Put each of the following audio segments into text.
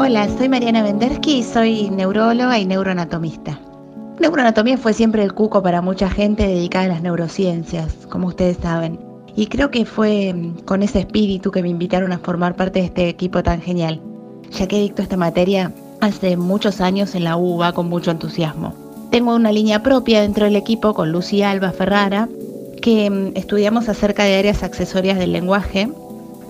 Hola, soy Mariana Vendersky y soy neuróloga y neuroanatomista. Neuroanatomía fue siempre el cuco para mucha gente dedicada a las neurociencias, como ustedes saben. Y creo que fue mm, con ese espíritu que me invitaron a formar parte de este equipo tan genial, ya que dicto esta materia hace muchos años en la UBA con mucho entusiasmo. Tengo una línea propia dentro del equipo con Lucy Alba Ferrara, que mm, estudiamos acerca de áreas accesorias del lenguaje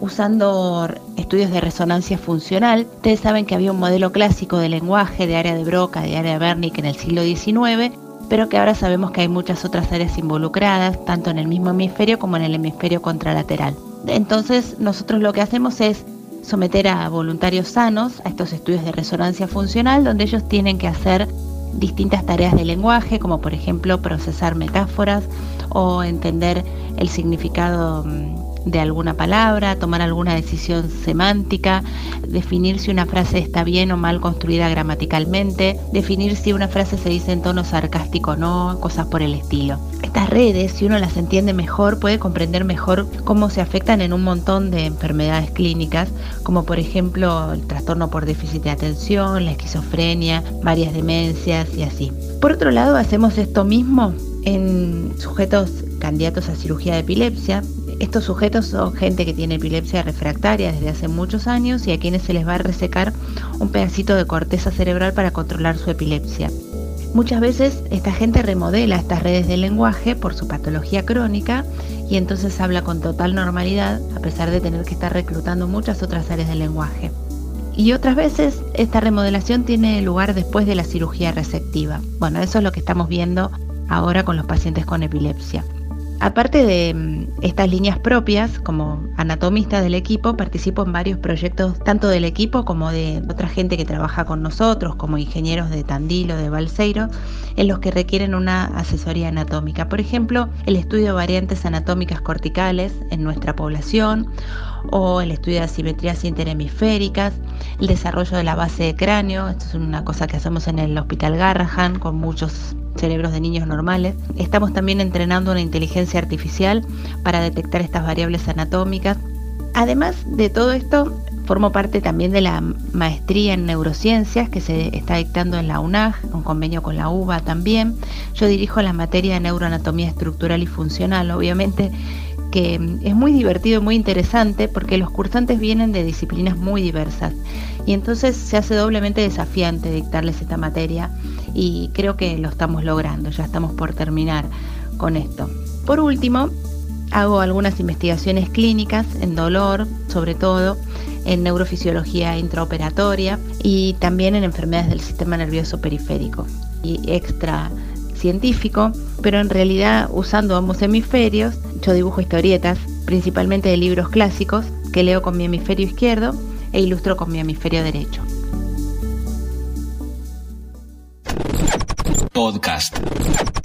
usando estudios de resonancia funcional. Ustedes saben que había un modelo clásico de lenguaje de área de Broca, de área de Wernicke en el siglo XIX, pero que ahora sabemos que hay muchas otras áreas involucradas, tanto en el mismo hemisferio como en el hemisferio contralateral. Entonces nosotros lo que hacemos es someter a voluntarios sanos a estos estudios de resonancia funcional, donde ellos tienen que hacer distintas tareas de lenguaje, como por ejemplo procesar metáforas o entender el significado mm, de alguna palabra, tomar alguna decisión semántica, definir si una frase está bien o mal construida gramaticalmente, definir si una frase se dice en tono sarcástico o no, cosas por el estilo. Estas redes, si uno las entiende mejor, puede comprender mejor cómo se afectan en un montón de enfermedades clínicas, como por ejemplo el trastorno por déficit de atención, la esquizofrenia, varias demencias y así. Por otro lado, hacemos esto mismo en sujetos candidatos a cirugía de epilepsia, estos sujetos son gente que tiene epilepsia refractaria desde hace muchos años y a quienes se les va a resecar un pedacito de corteza cerebral para controlar su epilepsia. Muchas veces esta gente remodela estas redes del lenguaje por su patología crónica y entonces habla con total normalidad a pesar de tener que estar reclutando muchas otras áreas del lenguaje. Y otras veces esta remodelación tiene lugar después de la cirugía receptiva. Bueno, eso es lo que estamos viendo ahora con los pacientes con epilepsia. Aparte de mm, estas líneas propias, como anatomista del equipo, participo en varios proyectos, tanto del equipo como de otra gente que trabaja con nosotros, como ingenieros de Tandilo, de Balseiro, en los que requieren una asesoría anatómica. Por ejemplo, el estudio de variantes anatómicas corticales en nuestra población, o el estudio de asimetrías interhemisféricas, el desarrollo de la base de cráneo, esto es una cosa que hacemos en el Hospital Garrahan con muchos cerebros de niños normales. Estamos también entrenando una inteligencia artificial para detectar estas variables anatómicas. Además de todo esto, formo parte también de la maestría en neurociencias que se está dictando en la UNAG, un convenio con la UBA también. Yo dirijo la materia de neuroanatomía estructural y funcional. Obviamente que es muy divertido y muy interesante porque los cursantes vienen de disciplinas muy diversas y entonces se hace doblemente desafiante dictarles esta materia y creo que lo estamos logrando, ya estamos por terminar con esto. Por último, hago algunas investigaciones clínicas en dolor, sobre todo en neurofisiología intraoperatoria y también en enfermedades del sistema nervioso periférico y extra científico, pero en realidad usando ambos hemisferios, yo dibujo historietas, principalmente de libros clásicos, que leo con mi hemisferio izquierdo e ilustro con mi hemisferio derecho. podcast.